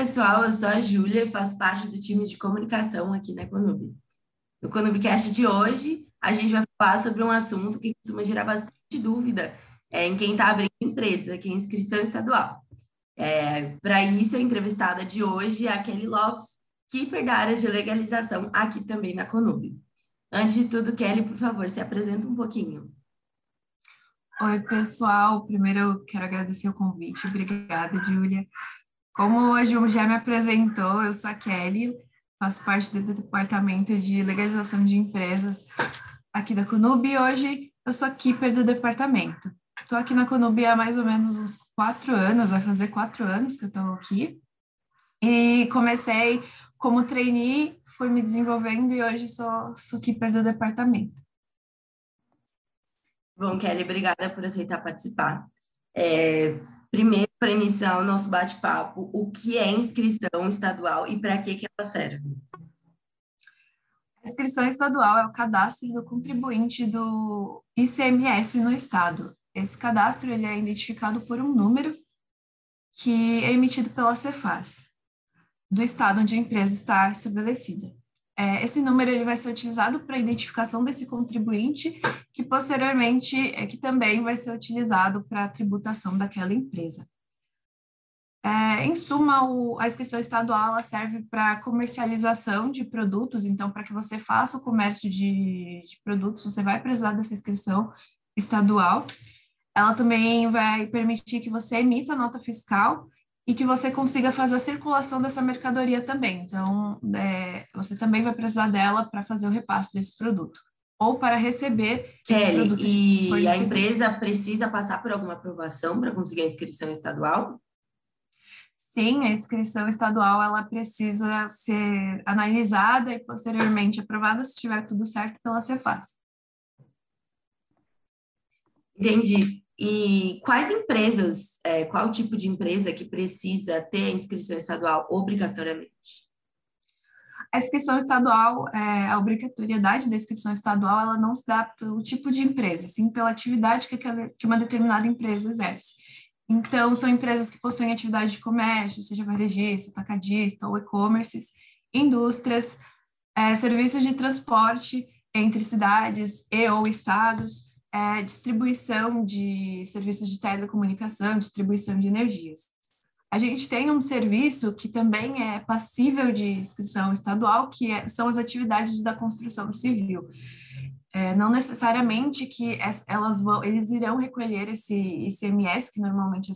pessoal, eu sou a Júlia e faço parte do time de comunicação aqui na Econub. No Econubcast de hoje, a gente vai falar sobre um assunto que costuma gerar bastante dúvida é, em quem está abrindo empresa, que é inscrição estadual. É, Para isso, a entrevistada de hoje é a Kelly Lopes, keeper da área de legalização aqui também na Conub. Antes de tudo, Kelly, por favor, se apresenta um pouquinho. Oi, pessoal. Primeiro, eu quero agradecer o convite. Obrigada, Júlia. Como a Ju já me apresentou, eu sou a Kelly, faço parte do departamento de legalização de empresas aqui da Conub e hoje eu sou keeper do departamento. Estou aqui na Conub há mais ou menos uns quatro anos, vai fazer quatro anos que eu estou aqui. E comecei como trainee, fui me desenvolvendo e hoje sou, sou keeper do departamento. Bom, Kelly, obrigada por aceitar participar. É, primeiro, para iniciar o nosso bate-papo, o que é inscrição estadual e para que, que ela serve? A inscrição estadual é o cadastro do contribuinte do ICMS no estado. Esse cadastro ele é identificado por um número que é emitido pela Cefaz do estado onde a empresa está estabelecida. É, esse número ele vai ser utilizado para a identificação desse contribuinte, que posteriormente é que também vai ser utilizado para a tributação daquela empresa. É, em suma, o, a inscrição estadual serve para comercialização de produtos, então, para que você faça o comércio de, de produtos, você vai precisar dessa inscrição estadual. Ela também vai permitir que você emita nota fiscal e que você consiga fazer a circulação dessa mercadoria também. Então, é, você também vai precisar dela para fazer o repasse desse produto ou para receber Kelly, e a empresa precisa passar por alguma aprovação para conseguir a inscrição estadual? Sim, a inscrição estadual ela precisa ser analisada e posteriormente aprovada se tiver tudo certo pela Cefaz. Entendi. E quais empresas, é, qual tipo de empresa que precisa ter a inscrição estadual obrigatoriamente? A inscrição estadual, é, a obrigatoriedade da inscrição estadual, ela não se dá pelo tipo de empresa, sim pela atividade que, aquela, que uma determinada empresa exerce. Então, são empresas que possuem atividade de comércio, seja varejista, atacadista ou e-commerces, indústrias, é, serviços de transporte entre cidades e ou estados, é, distribuição de serviços de telecomunicação, distribuição de energias. A gente tem um serviço que também é passível de inscrição estadual, que é, são as atividades da construção civil. É, não necessariamente que elas vão, eles irão recolher esse ICMS, que normalmente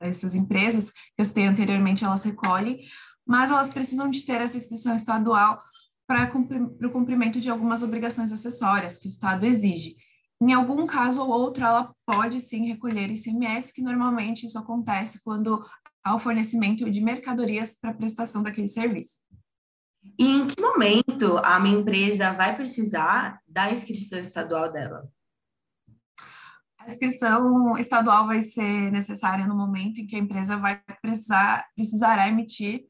essas empresas que eu citei anteriormente, elas recolhem, mas elas precisam de ter essa inscrição estadual para o cumprimento de algumas obrigações acessórias que o Estado exige. Em algum caso ou outro, ela pode sim recolher ICMS, que normalmente isso acontece quando há o fornecimento de mercadorias para prestação daquele serviço. E em que momento a minha empresa vai precisar da inscrição estadual dela? A inscrição estadual vai ser necessária no momento em que a empresa vai precisar precisará emitir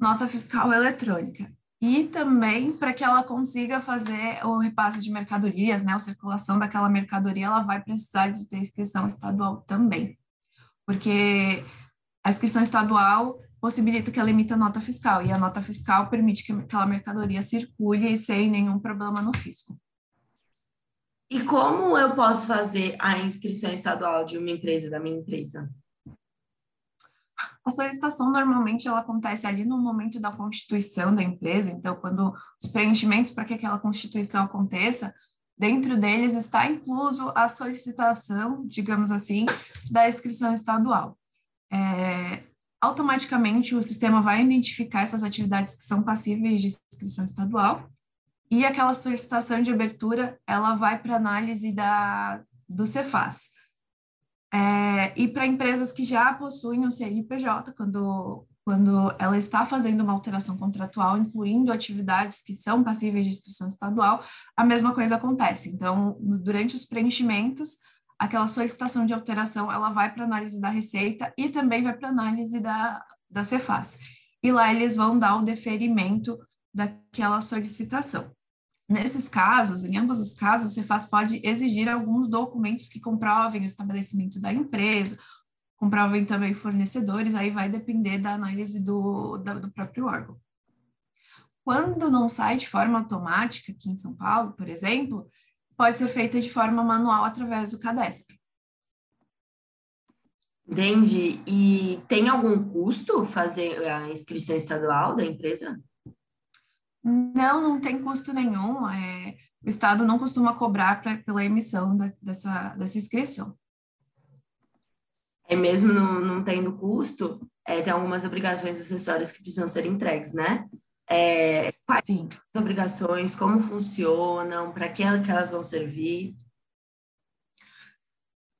nota fiscal eletrônica e também para que ela consiga fazer o repasse de mercadorias, né, a circulação daquela mercadoria, ela vai precisar de ter inscrição estadual também, porque a inscrição estadual possibilita que ela emita nota fiscal, e a nota fiscal permite que aquela mercadoria circule sem nenhum problema no fisco. E como eu posso fazer a inscrição estadual de uma empresa, da minha empresa? A solicitação normalmente ela acontece ali no momento da constituição da empresa, então quando os preenchimentos para que aquela constituição aconteça, dentro deles está incluso a solicitação, digamos assim, da inscrição estadual. É, automaticamente o sistema vai identificar essas atividades que são passíveis de inscrição estadual e aquela solicitação de abertura ela vai para análise da, do Cefaz. É, e para empresas que já possuem o CNPJ, quando, quando ela está fazendo uma alteração contratual, incluindo atividades que são passíveis de inscrição estadual, a mesma coisa acontece. Então, durante os preenchimentos, aquela solicitação de alteração, ela vai para análise da Receita e também vai para análise da, da Cefaz. E lá eles vão dar o deferimento daquela solicitação. Nesses casos, em ambos os casos, a Cefaz pode exigir alguns documentos que comprovem o estabelecimento da empresa, comprovem também fornecedores, aí vai depender da análise do, da, do próprio órgão. Quando não sai de forma automática, aqui em São Paulo, por exemplo, pode ser feita de forma manual através do CADESP. Entendi. E tem algum custo fazer a inscrição estadual da empresa? Não, não tem custo nenhum. É, o Estado não costuma cobrar pra, pela emissão da, dessa, dessa inscrição. É mesmo não, não tendo custo, é, tem algumas obrigações acessórias que precisam ser entregues, né? É, quais Sim. as obrigações, como funcionam, para que elas vão servir?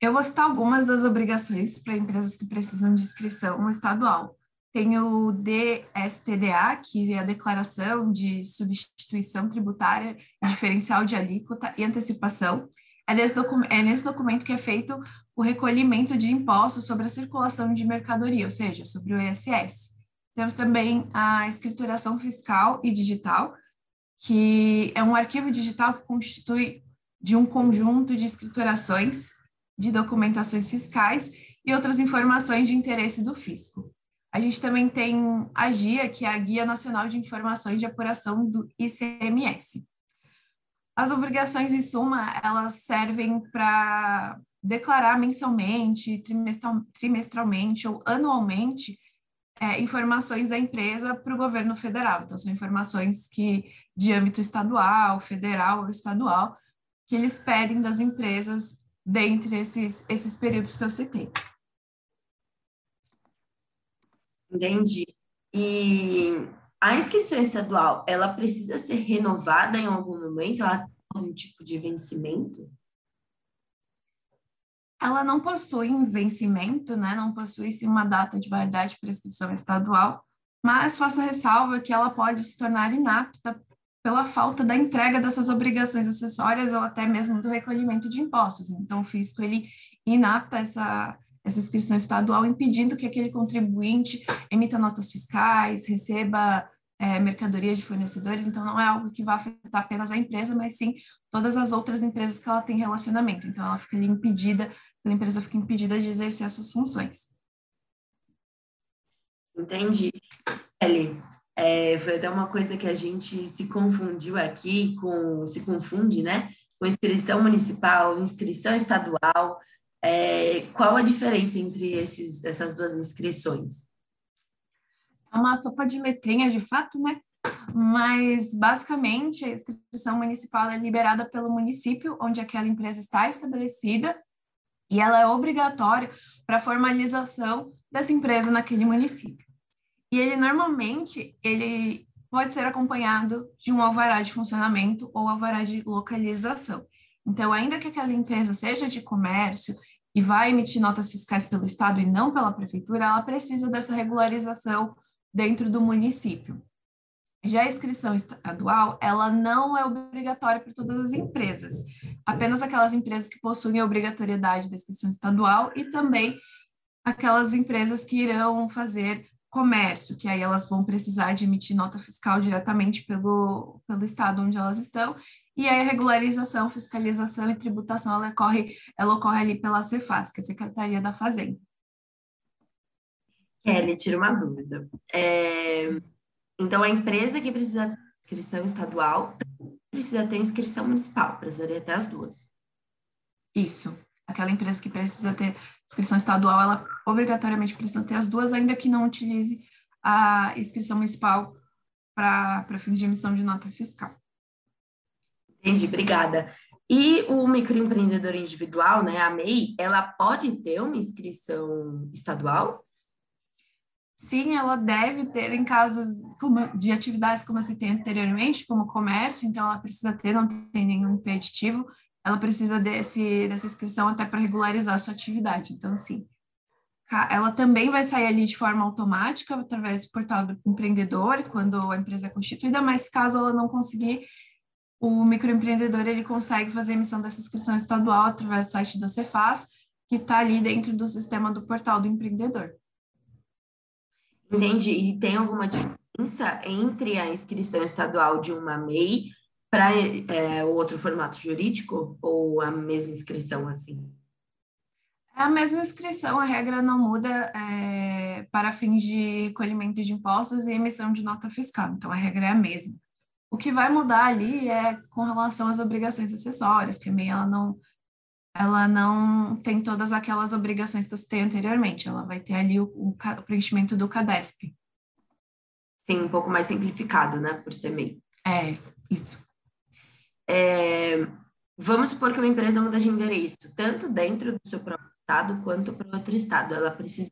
Eu vou citar algumas das obrigações para empresas que precisam de inscrição estadual. Tem o DSTDA, que é a Declaração de Substituição Tributária Diferencial de Alíquota e Antecipação. É nesse, é nesse documento que é feito o recolhimento de impostos sobre a circulação de mercadoria, ou seja, sobre o ISS. Temos também a escrituração fiscal e digital, que é um arquivo digital que constitui de um conjunto de escriturações de documentações fiscais e outras informações de interesse do fisco. A gente também tem a GIA, que é a Guia Nacional de Informações de Apuração do ICMS. As obrigações, em suma, elas servem para declarar mensalmente, trimestral, trimestralmente ou anualmente é, informações da empresa para o governo federal. Então, são informações que de âmbito estadual, federal ou estadual, que eles pedem das empresas dentre esses, esses períodos que eu citei. Entendi. E a inscrição estadual, ela precisa ser renovada em algum momento? Ela tem algum tipo de vencimento? Ela não possui um vencimento, né? Não possui uma data de validade para inscrição estadual, mas faço ressalva que ela pode se tornar inapta pela falta da entrega dessas obrigações acessórias ou até mesmo do recolhimento de impostos. Então, o fisco ele inapta essa, essa inscrição estadual, impedindo que aquele contribuinte emita notas fiscais, receba é, mercadorias de fornecedores. Então, não é algo que vai afetar apenas a empresa, mas sim todas as outras empresas que ela tem relacionamento. Então, ela fica ali impedida, a empresa fica impedida de exercer as suas funções. Entendi. Ellie, é, foi até uma coisa que a gente se confundiu aqui com, se confunde, né? Com inscrição municipal, inscrição estadual. É, qual a diferença entre esses, essas duas inscrições? É uma sopa de letrinha, de fato, né? Mas, basicamente, a inscrição municipal é liberada pelo município onde aquela empresa está estabelecida e ela é obrigatória para a formalização dessa empresa naquele município. E ele normalmente ele pode ser acompanhado de um alvará de funcionamento ou alvará de localização. Então, ainda que aquela empresa seja de comércio e vai emitir notas fiscais pelo Estado e não pela Prefeitura, ela precisa dessa regularização dentro do município. Já a inscrição estadual, ela não é obrigatória para todas as empresas, apenas aquelas empresas que possuem a obrigatoriedade da inscrição estadual e também aquelas empresas que irão fazer comércio, que aí elas vão precisar de emitir nota fiscal diretamente pelo, pelo estado onde elas estão, e aí a regularização, fiscalização e tributação, ela ocorre, ela ocorre ali pela Cefaz, que é a Secretaria da Fazenda. Kelly, tira uma dúvida. É, então, a empresa que precisa de inscrição estadual precisa ter inscrição municipal, precisaria ter as duas. Isso. Aquela empresa que precisa ter inscrição estadual, ela obrigatoriamente precisa ter as duas, ainda que não utilize a inscrição municipal para fins de emissão de nota fiscal. Entendi, obrigada. E o microempreendedor individual, né, a MEI, ela pode ter uma inscrição estadual? Sim, ela deve ter em casos de atividades como eu citei anteriormente, como comércio, então ela precisa ter, não tem nenhum impeditivo, ela precisa desse, dessa inscrição até para regularizar a sua atividade. Então, assim, ela também vai sair ali de forma automática através do portal do empreendedor, quando a empresa é constituída, mas caso ela não conseguir, o microempreendedor ele consegue fazer a emissão dessa inscrição estadual através do site da Cefaz, que está ali dentro do sistema do portal do empreendedor. Entendi. E tem alguma diferença entre a inscrição estadual de uma MEI para é, outro formato jurídico ou a mesma inscrição assim? É a mesma inscrição, a regra não muda é, para fins de recolhimento de impostos e emissão de nota fiscal, então a regra é a mesma. O que vai mudar ali é com relação às obrigações acessórias, que a MEI ela não, ela não tem todas aquelas obrigações que eu citei anteriormente, ela vai ter ali o, o, o preenchimento do CADESP. Sim, um pouco mais simplificado, né, por ser MEI. É, isso. É, vamos supor que uma empresa muda de endereço, tanto dentro do seu próprio estado quanto para outro estado. Ela precisa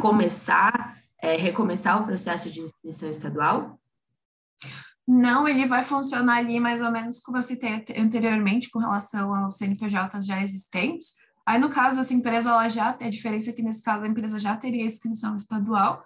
começar, é, recomeçar o processo de inscrição estadual? Não, ele vai funcionar ali mais ou menos como eu citei anteriormente com relação aos CNPJs já existentes. Aí, no caso, essa empresa, ela já tem a diferença é que, nesse caso, a empresa já teria inscrição estadual.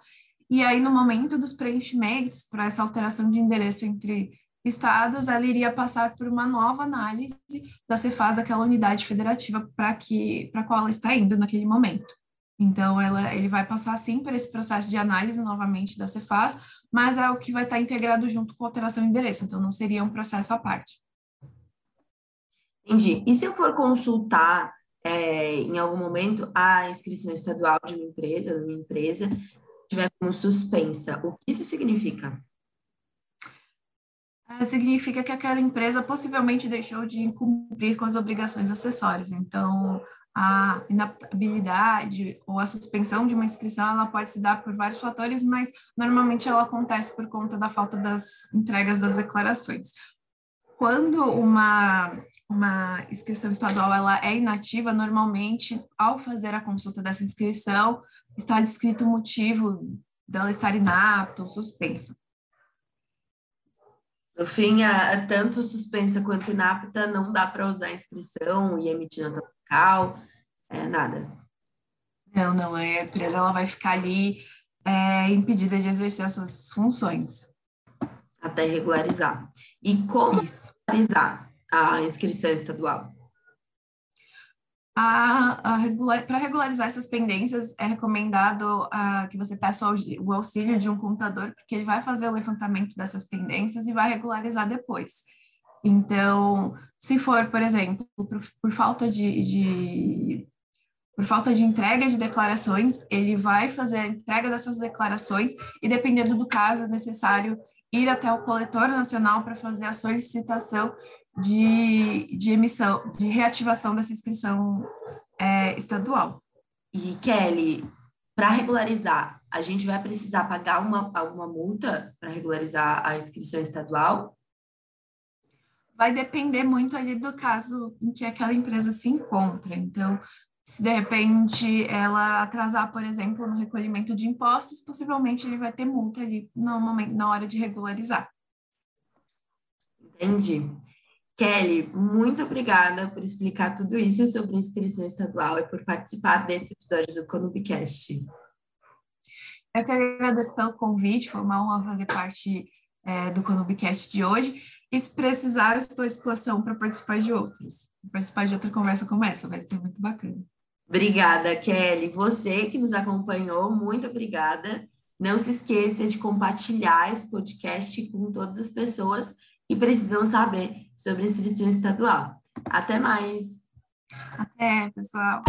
E aí, no momento dos preenchimentos, para essa alteração de endereço entre estados, ela iria passar por uma nova análise da Cefaz, aquela unidade federativa para que para qual ela está indo naquele momento. Então, ela, ele vai passar, sim, por esse processo de análise novamente da Cefaz, mas é o que vai estar integrado junto com a alteração de endereço, então não seria um processo à parte. Entendi. E se eu for consultar é, em algum momento a inscrição estadual de uma empresa, da minha empresa, tiver como suspensa, o que isso significa? É, significa que aquela empresa possivelmente deixou de cumprir com as obrigações acessórias. Então, a inaptabilidade ou a suspensão de uma inscrição, ela pode se dar por vários fatores, mas normalmente ela acontece por conta da falta das entregas das declarações. Quando uma, uma inscrição estadual ela é inativa, normalmente, ao fazer a consulta dessa inscrição, está descrito o motivo dela estar inapta ou suspensa. No fim, a, tanto suspensa quanto inapta, não dá para usar a inscrição e emitir nota fiscal, é, nada. Não, não, a empresa ela vai ficar ali é, impedida de exercer as suas funções. Até regularizar. E como Isso. regularizar a inscrição estadual? Regular, Para regularizar essas pendências, é recomendado uh, que você peça o auxílio de um contador, porque ele vai fazer o levantamento dessas pendências e vai regularizar depois. Então, se for, por exemplo, por, por falta de, de, por falta de entrega de declarações, ele vai fazer a entrega dessas declarações e, dependendo do caso, é necessário ir até o coletor nacional para fazer a solicitação de, de emissão, de reativação dessa inscrição é, estadual. E, Kelly, para regularizar, a gente vai precisar pagar uma, alguma multa para regularizar a inscrição estadual? vai depender muito ali do caso em que aquela empresa se encontra. Então, se de repente ela atrasar, por exemplo, no recolhimento de impostos, possivelmente ele vai ter multa ali no momento, na hora de regularizar. Entendi. Kelly, muito obrigada por explicar tudo isso sobre inscrição estadual e por participar desse episódio do Conubicast. Eu que agradeço pelo convite, foi uma honra fazer parte é, do Conubicast de hoje. E se precisar, eu estou à disposição para participar de outros. Participar de outra conversa como essa, vai ser muito bacana. Obrigada, Kelly. Você que nos acompanhou, muito obrigada. Não se esqueça de compartilhar esse podcast com todas as pessoas que precisam saber sobre a inscrição estadual. Até mais! Até, pessoal!